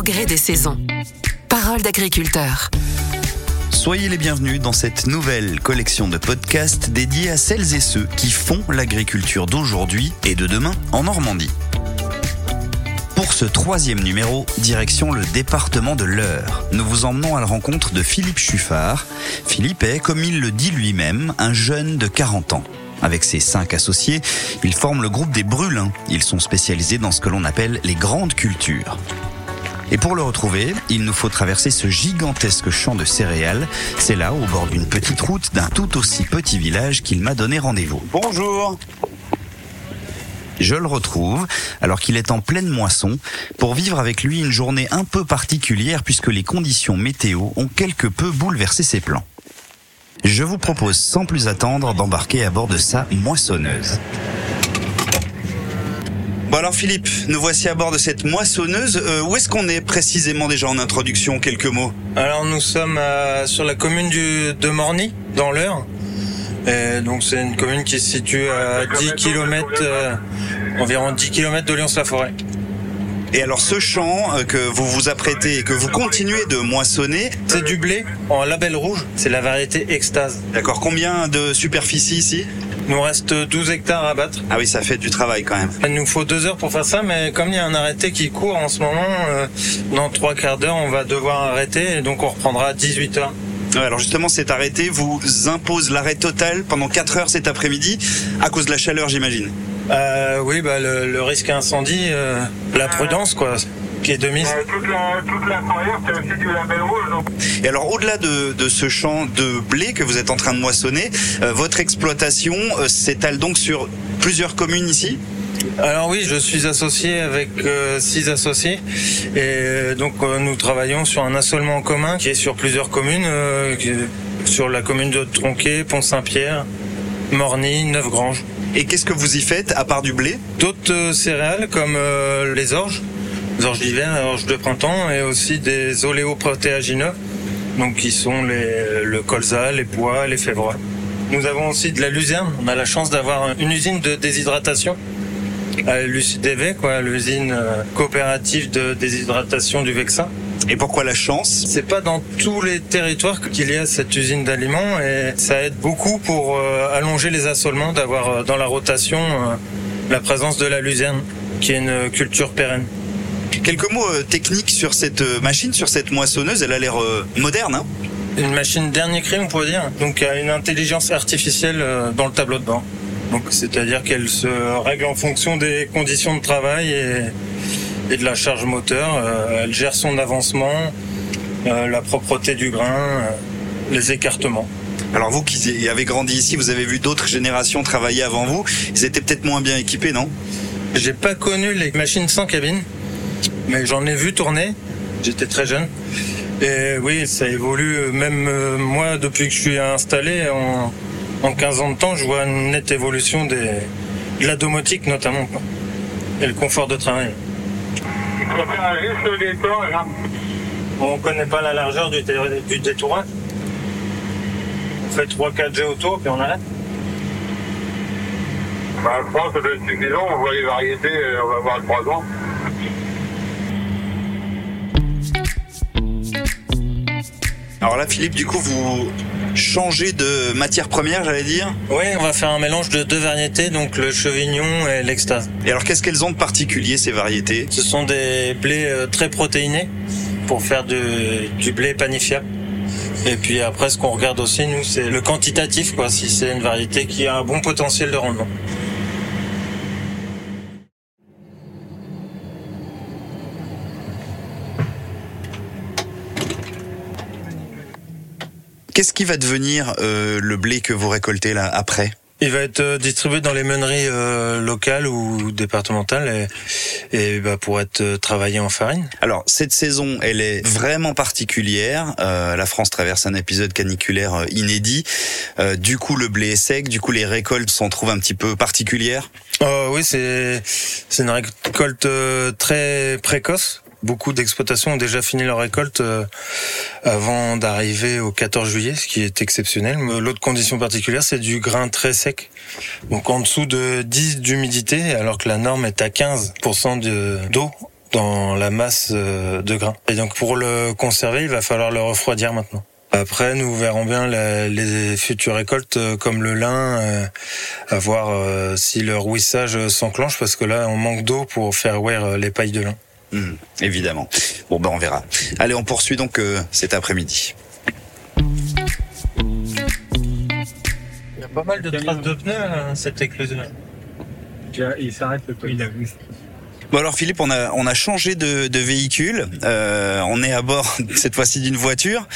au gré des saisons. Parole d'agriculteur. Soyez les bienvenus dans cette nouvelle collection de podcasts dédiée à celles et ceux qui font l'agriculture d'aujourd'hui et de demain en Normandie. Pour ce troisième numéro, direction le département de l'Eure. Nous vous emmenons à la rencontre de Philippe Chuffard. Philippe est, comme il le dit lui-même, un jeune de 40 ans. Avec ses cinq associés, ils forment le groupe des Brûlins. Ils sont spécialisés dans ce que l'on appelle les grandes cultures. Et pour le retrouver, il nous faut traverser ce gigantesque champ de céréales. C'est là, au bord d'une petite route d'un tout aussi petit village qu'il m'a donné rendez-vous. Bonjour je le retrouve alors qu'il est en pleine moisson pour vivre avec lui une journée un peu particulière puisque les conditions météo ont quelque peu bouleversé ses plans. Je vous propose sans plus attendre d'embarquer à bord de sa moissonneuse. Bon alors Philippe, nous voici à bord de cette moissonneuse. Euh, où est-ce qu'on est précisément déjà en introduction Quelques mots? Alors nous sommes euh, sur la commune du, de Morny, dans l'Eure. donc c'est une commune qui se situe à 10 km, euh, environ 10 km de Lyons-la-Forêt. Et alors ce champ que vous vous apprêtez et que vous continuez de moissonner... C'est du blé en label rouge, c'est la variété extase. D'accord, combien de superficie ici? Il nous reste 12 hectares à battre. Ah oui, ça fait du travail quand même. Il nous faut deux heures pour faire ça, mais comme il y a un arrêté qui court en ce moment, euh, dans trois quarts d'heure, on va devoir arrêter et donc on reprendra à 18 heures. alors justement, cet arrêté vous impose l'arrêt total pendant 4 heures cet après-midi à cause de la chaleur, j'imagine. Euh, oui, bah, le, risque incendie, euh, la prudence, quoi qui est de mise. toute, la, toute la c'est aussi du label rouge. Et alors, au-delà de, de, ce champ de blé que vous êtes en train de moissonner, euh, votre exploitation euh, s'étale donc sur plusieurs communes ici? Alors oui, je suis associé avec euh, six associés et donc nous travaillons sur un assolement en commun qui est sur plusieurs communes, sur la commune de Tronquet, Pont-Saint-Pierre, Morny, Neuf-Granges. Et qu'est-ce que vous y faites à part du blé? D'autres céréales comme les orges, orges d'hiver, orges de printemps et aussi des oléoprotéagineux, donc qui sont les, le colza, les pois, les févrois. Nous avons aussi de la luzerne. On a la chance d'avoir une usine de déshydratation à l'UCDV, quoi, l'usine euh, coopérative de déshydratation du Vexin. Et pourquoi la chance? C'est pas dans tous les territoires qu'il y a cette usine d'aliments et ça aide beaucoup pour euh, allonger les assolements, d'avoir euh, dans la rotation la présence de la luzerne, qui est une culture pérenne. Quelques mots euh, techniques sur cette euh, machine, sur cette moissonneuse. Elle a l'air euh, moderne. Hein une machine dernier cri, on pourrait dire. Donc, a une intelligence artificielle dans le tableau de bord. Donc, c'est-à-dire qu'elle se règle en fonction des conditions de travail et, de la charge moteur. elle gère son avancement, la propreté du grain, les écartements. Alors vous qui avez grandi ici, vous avez vu d'autres générations travailler avant vous. Ils étaient peut-être moins bien équipés, non? J'ai pas connu les machines sans cabine mais j'en ai vu tourner. J'étais très jeune. Et oui, ça évolue. Même euh, moi, depuis que je suis installé, en, en 15 ans de temps, je vois une nette évolution des, de la domotique notamment. Et le confort de travail. juste le détour, On ne connaît pas la largeur du, du détourage. On fait 3-4 G autour, puis on arrête. Bah, je pense que être suffisant. On voit les variétés, on va voir 3 ans. Alors là, Philippe, du coup, vous changez de matière première, j'allais dire Oui, on va faire un mélange de deux variétés, donc le chevignon et l'extase. Et alors, qu'est-ce qu'elles ont de particulier, ces variétés? Ce sont des blés euh, très protéinés pour faire du blé panifiable. Et puis après, ce qu'on regarde aussi, nous, c'est le quantitatif, quoi, si c'est une variété qui a un bon potentiel de rendement. Qu'est-ce qui va devenir euh, le blé que vous récoltez là après? Il va être euh, distribué dans les meuneries euh, locales ou départementales et, bah, pour être travaillé en farine. Alors cette saison, elle est vraiment particulière. la France traverse un épisode caniculaire inédit. du coup, le blé est sec. Du coup, les récoltes s'en trouvent un petit peu particulières? oui, c'est c'est une récolte très précoce beaucoup d'exploitations ont déjà fini leur récolte euh, avant d'arriver au 14 juillet, ce qui est exceptionnel. L'autre condition particulière, c'est du grain très sec. Donc en dessous de 10 d'humidité, alors que la norme est à 15% d'eau dans la masse euh, de grains. Et donc pour le conserver, il va falloir le refroidir maintenant. Après, nous verrons bien les futures récoltes euh, comme le lin, à voir si le rouissage s'enclenche, parce que là, on manque d'eau pour faire ouer les pailles de lin. Mhm, évidemment. Bon, ben on verra. Allez, on poursuit donc euh, cet après-midi. Il y a pas mal de traces de pneus à cette écluse. Il s'arrête le il a vu. Bon alors Philippe, on a on a changé de, de véhicule. Euh, on est à bord cette fois-ci d'une voiture.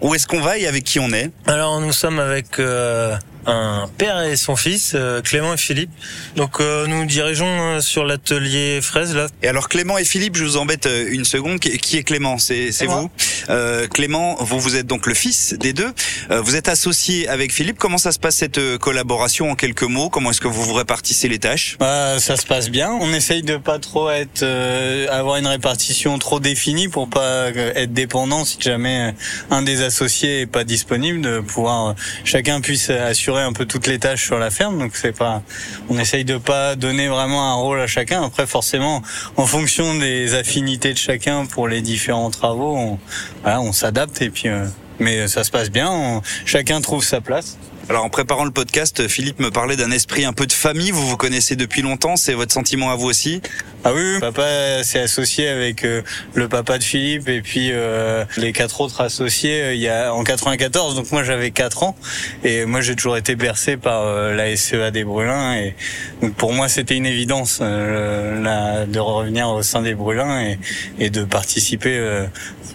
Où est-ce qu'on va et avec qui on est? Alors nous sommes avec euh, un père et son fils, euh, Clément et Philippe. Donc euh, nous dirigeons euh, sur l'atelier fraise là. Et alors Clément et Philippe, je vous embête euh, une seconde. Qui est Clément? C'est vous. Euh, Clément, vous vous êtes donc le fils des deux. Euh, vous êtes associé avec Philippe. Comment ça se passe cette collaboration en quelques mots? Comment est-ce que vous vous répartissez les tâches? Bah, ça se passe bien. On essaye de pas trop être, euh, avoir une répartition trop définie pour pas être dépendant si jamais un des associés est pas disponible, de pouvoir chacun puisse assurer un peu toutes les tâches sur la ferme. Donc c'est pas, on essaye de pas donner vraiment un rôle à chacun. Après forcément, en fonction des affinités de chacun pour les différents travaux, on, s'adapte et puis. euh, mais ça se passe bien. chacun trouve sa place. Alors en préparant le podcast, Philippe me parlait d'un esprit un peu de famille. Vous vous connaissez depuis longtemps. C'est votre sentiment à vous aussi? Ah oui, papa s'est associé avec euh, le papa de Philippe et puis euh, les quatre autres associés euh, il y a en 94. Donc moi j'avais 4 ans et moi j'ai toujours été bercé par la SEA des Brûlins et donc pour moi c'était une évidence de revenir au sein des Brûlins et, et de participer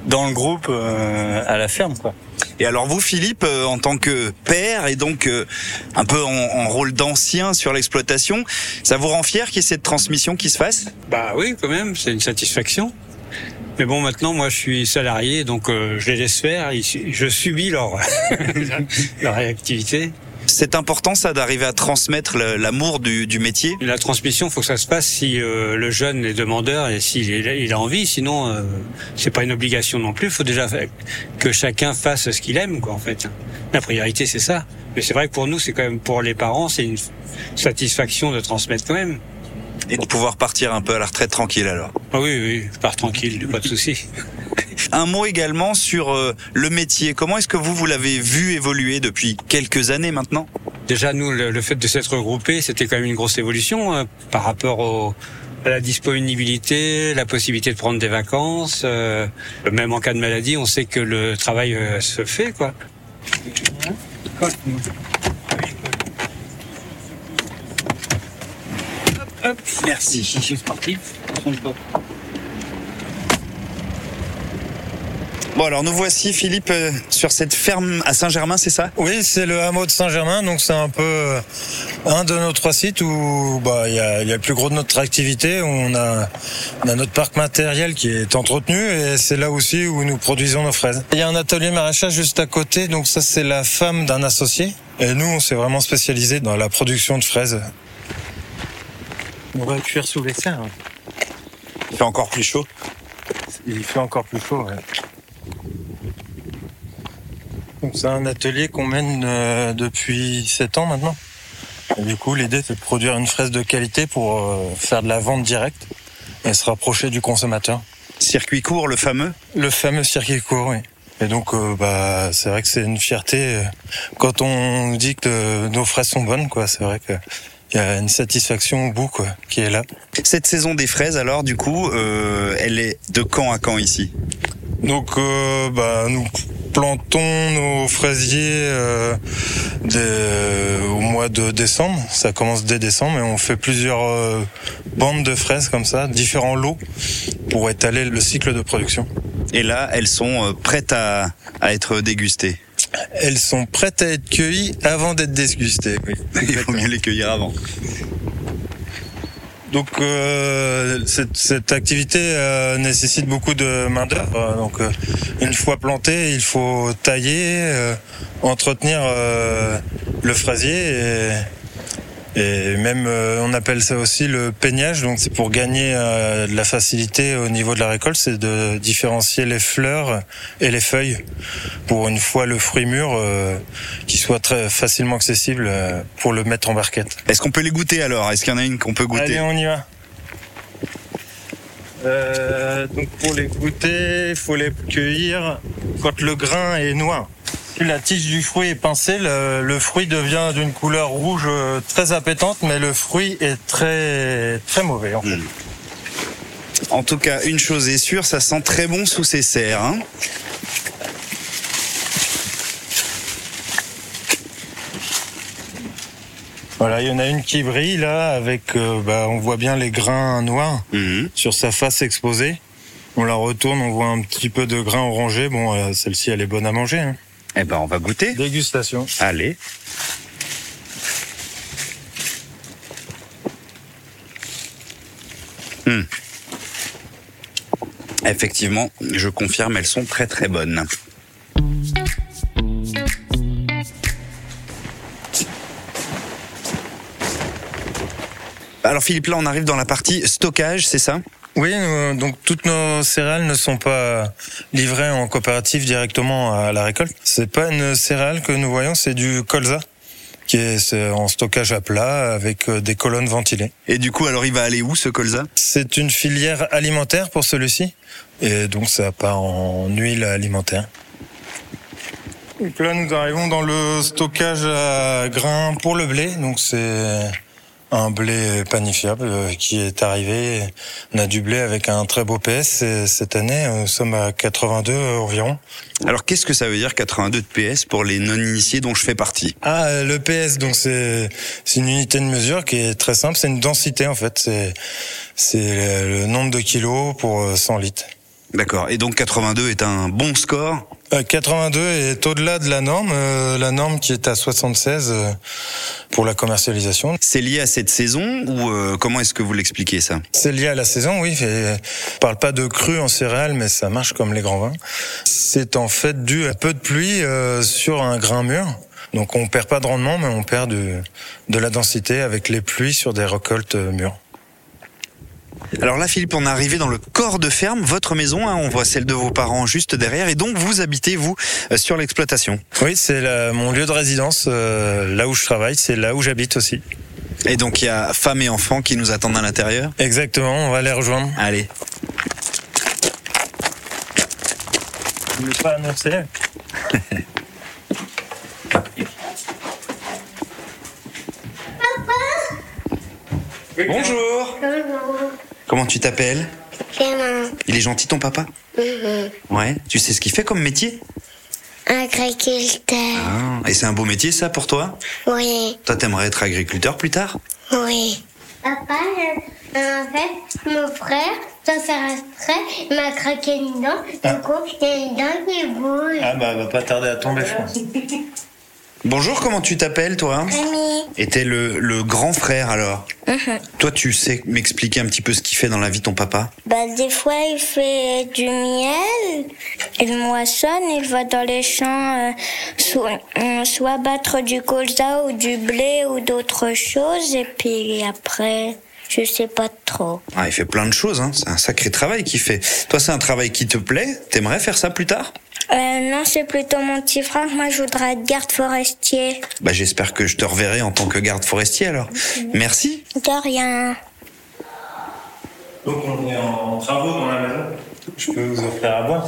dans le groupe à la ferme quoi. Et alors vous, Philippe, euh, en tant que père et donc euh, un peu en, en rôle d'ancien sur l'exploitation, ça vous rend fier qu'il y ait cette transmission qui se fasse? Bah oui, quand même, c'est une satisfaction. Mais bon, maintenant, moi, je suis salarié, donc euh, je les laisse faire. Je subis leur leur réactivité. C'est important ça d'arriver à transmettre l'amour du, du métier? La transmission, faut que ça se passe si euh, le jeune est demandeur et s'il il a envie. Sinon, euh, c'est pas une obligation non plus. Il faut déjà que chacun fasse ce qu'il aime, quoi, en fait. La priorité, c'est ça. Mais c'est vrai que pour nous, c'est quand même pour les parents, c'est une satisfaction de transmettre quand même. Et de pouvoir partir un peu à la retraite tranquille alors? Ah oui, oui, je pars tranquille, pas de souci. Un mot également sur euh, le métier. Comment est-ce que vous, vous l'avez vu évoluer depuis quelques années maintenant? Déjà, nous, le, le fait de s'être regroupés, c'était quand même une grosse évolution hein, par rapport au, à la disponibilité, la possibilité de prendre des vacances. euh, même en cas de maladie, on sait que le travail euh, se fait, quoi. Merci. Bon alors nous voici Philippe euh, sur cette ferme à Saint-Germain, c'est ça? Oui, c'est le hameau de Saint-Germain, donc c'est un peu euh, un de nos trois sites où bah il y a, il y a le plus gros de notre activité. où On a, on a notre parc matériel qui est entretenu et c'est là aussi où nous produisons nos fraises. Il y a un atelier maraîchage juste à côté, donc ça c'est la femme d'un associé. Et nous, on s'est vraiment spécialisé dans la production de fraises. On va cuire sous les serres. Il fait encore plus chaud? Il fait encore plus chaud. ouais. Donc c'est un atelier qu'on mène euh, depuis 7 ans maintenant. Et du coup, l'idée c'est de produire une fraise de qualité pour euh, faire de la vente directe et se rapprocher du consommateur. Circuit court, le fameux. Le fameux circuit court, oui. Et donc, euh, bah, c'est vrai que c'est une fierté euh, quand on nous dit que euh, nos fraises sont bonnes, quoi. C'est vrai que il y a une satisfaction au bout, quoi, qui est là. Cette saison des fraises, alors, du coup, euh, elle est de quand à quand ici? Donc, euh, bah, nous plantons nos fraisiers euh, dès- au mois de décembre. Ça commence dès décembre et on fait plusieurs euh, bandes de fraises comme ça, différents lots pour étaler le cycle de production. Et là, elles sont prêtes à, à être dégustées. Elles sont prêtes à être cueillies avant d'être dégustées. Oui. Il vaut mieux les cueillir avant. Donc euh, cette, cette activité euh, nécessite beaucoup de main d'œuvre. Donc euh, une fois planté, il faut tailler, euh, entretenir euh, le fraisier et, et même euh, on appelle ça aussi le peignage. Donc c'est pour gagner euh, de la facilité au niveau de la récolte, c'est de différencier les fleurs et les feuilles pour une fois le fruit mûr euh, qui soit très facilement accessible euh, pour le mettre en barquette. Est-ce qu'on peut les goûter alors? Est-ce qu'il y en a une qu'on peut goûter? Allez, on y va. Euh, donc pour les goûter, il faut les cueillir quand le grain est noir. La tige du fruit est pincée, le, le fruit devient d'une couleur rouge euh, très appétante, mais le fruit est très très mauvais. En fait. En tout cas, une chose est sûre, ça sent très bon sous ces serres. hein. Voilà, il y en a une qui brille là, avec, euh, bah, on voit bien les grains noirs Mhm. sur sa face exposée. On la retourne, on voit un petit peu de grain orangé. Bon, euh, celle-ci, elle est bonne à manger. hein. Eh ben, on va goûter. Dégustation. Allez. Hmm. Effectivement, je confirme, elles sont très très bonnes. Alors Philippe, là on arrive dans la partie stockage, c'est ça? Oui, euh, donc toutes nos céréales ne sont pas livrées en coopérative directement à la récolte. C'est pas une céréale que nous voyons, c'est du colza qui est c'est en stockage à plat avec euh, des colonnes ventilées. Et du coup, alors il va aller où ce colza? C'est une filière alimentaire pour celui-ci et donc ça part en huile alimentaire. Donc là, nous arrivons dans le stockage à grains pour le blé. Donc c'est un blé panifiable euh, qui est arrivé. On a du blé avec un très beau PS et cette année. Nous sommes à 82 environ. Alors qu'est-ce que ça veut dire 82 de PS pour les non-initiés dont je fais partie? Ah, le PS, donc c'est c'est une unité de mesure qui est très simple. C'est une densité en fait. C'est c'est le nombre de kilos pour euh, 100 litres. D'accord. Et donc 82 est un bon score. Euh, 82 est au-delà de la norme, euh, la norme qui est à 76 euh, pour la commercialisation. C'est lié à cette saison ou euh, comment est-ce que vous l'expliquez ça? C'est lié à la saison, oui. On parle pas de cru en céréales, mais ça marche comme les grands vins. C'est en fait dû à peu de pluie euh, sur un grain mûr. Donc on perd pas de rendement, mais on perd de, de la densité avec les pluies sur des récoltes euh, mûres. Alors là, Philippe, on est arrivé dans le corps de ferme, votre maison. hein, on voit celle de vos parents juste derrière, et donc vous habitez vous euh, sur l'exploitation. Oui, c'est mon lieu de résidence, euh, là où je travaille, c'est là où j'habite aussi. Et donc il y a femmes et enfants qui nous attendent à l'intérieur. Exactement, on va les rejoindre. Allez. Je ne pas annoncé. Bonjour. Comment tu t'appelles Clément, Il est gentil ton papa Ouais. Tu sais ce qu'il fait comme métier agriculteur. Ah, Et c'est un beau métier ça pour toi Oui, Toi t'aimerais être agriculteur plus tard oui. Papa, euh, en fait, mon frère, faire exprès, il m'a craqué une dent. Du coup, il y a une dent qui bouge. Ah bah, elle va pas tarder à tomber, je pense. Bonjour, comment tu t'appelles toi Mamie, Et t'es le, le grand frère alors Toi tu sais m'expliquer un petit peu ce qu'il fait dans la vie ton papa bah, des fois, il fait du miel, il moissonne, il va dans les champs, euh, soit, euh, soit battre du colza ou du blé ou d'autres choses, et puis après, je sais pas trop. ah, Il fait plein de choses, hein. c'est un sacré travail qu'il fait. Toi c'est un travail qui te plaît? T'aimerais faire ça plus tard? Euh, non, c'est plutôt mon petit frère. Moi, je voudrais être garde forestier. Bah j'espère que je te reverrai en tant que garde forestier alors. Merci. De rien. Donc on est en travaux dans la maison. Je peux vous offrir à boire.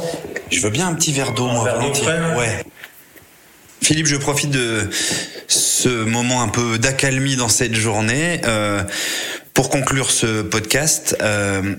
Je veux bien un petit verre d'eau, moi, verre d'eau volontiers. Ouais. Philippe, je profite de ce moment un peu d'accalmie dans cette journée euh, pour conclure ce podcast. euh,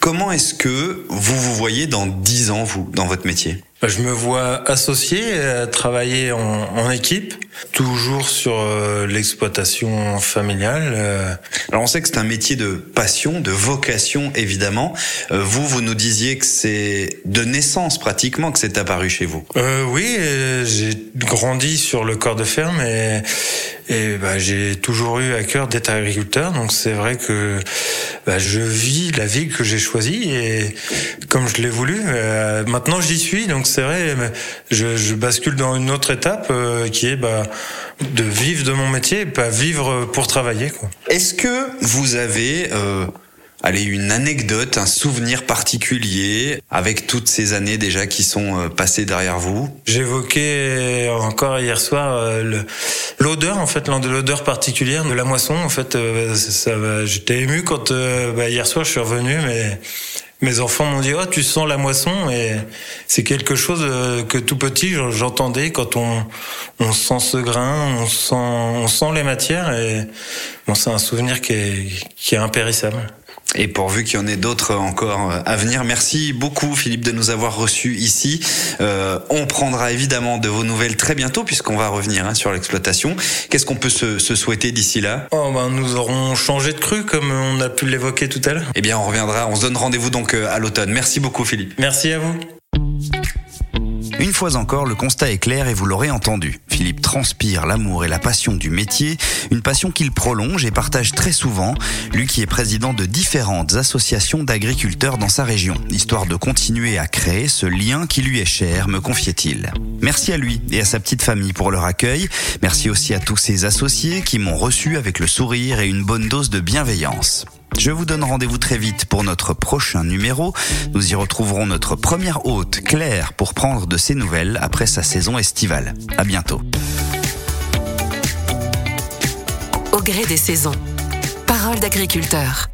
comment est-ce que vous vous voyez dans 10 ans, vous, dans votre métier? Je me vois associé, euh, travailler en, en équipe, toujours sur euh, l'exploitation familiale. euh. Alors on sait que c'est un métier de passion, de vocation évidemment. Euh, vous, vous nous disiez que c'est de naissance pratiquement que c'est apparu chez vous. Euh, oui, euh, j'ai grandi sur le corps de ferme et, et bah, j'ai toujours eu à cœur d'être agriculteur. Donc c'est vrai que bah, je vis la vie que j'ai choisie et comme je l'ai voulu. euh, maintenant j'y suis, donc c'est vrai, je, je bascule dans une autre étape euh, qui est bah, de vivre de mon métier, pas vivre pour travailler. Est-ce que vous avez euh, allez, une anecdote, un souvenir particulier avec toutes ces années déjà qui sont euh, passées derrière vous J'évoquais encore hier soir euh, l'odeur, en fait, l'odeur particulière de la moisson. En fait, euh, j'étais ému quand bah, hier soir je suis revenu, mais mes enfants m'ont dit oh tu sens la moisson et c'est quelque chose que tout petit j'entendais quand on on sent ce grain on sent on sent les matières et bon c'est un souvenir qui est qui est impérissable et pourvu qu'il y en ait d'autres encore à venir. Merci beaucoup Philippe de nous avoir reçus ici. Euh, on prendra évidemment de vos nouvelles très bientôt puisqu'on va revenir hein, sur l'exploitation. Qu'est-ce qu'on peut se, se, souhaiter d'ici là? Oh, ben, Nous aurons changé de crue comme on a pu l'évoquer tout à l'heure. Eh bien on reviendra, on se donne rendez-vous donc euh, à l'automne. Merci beaucoup Philippe. Merci à vous. Une fois encore, le constat est clair et vous l'aurez entendu. Philippe transpire l'amour et la passion du métier, une passion qu'il prolonge et partage très souvent, lui qui est président de différentes associations d'agriculteurs dans sa région, histoire de continuer à créer ce lien qui lui est cher, me confiait-il. Merci à lui et à sa petite famille pour leur accueil. Merci aussi à tous ses associés qui m'ont reçu avec le sourire et une bonne dose de bienveillance. Je vous donne rendez-vous très vite pour notre prochain numéro. Nous y retrouverons notre première hôte, Claire, pour prendre de ses nouvelles après sa saison estivale. À bientôt. Au gré des saisons. Parole d'agriculteur.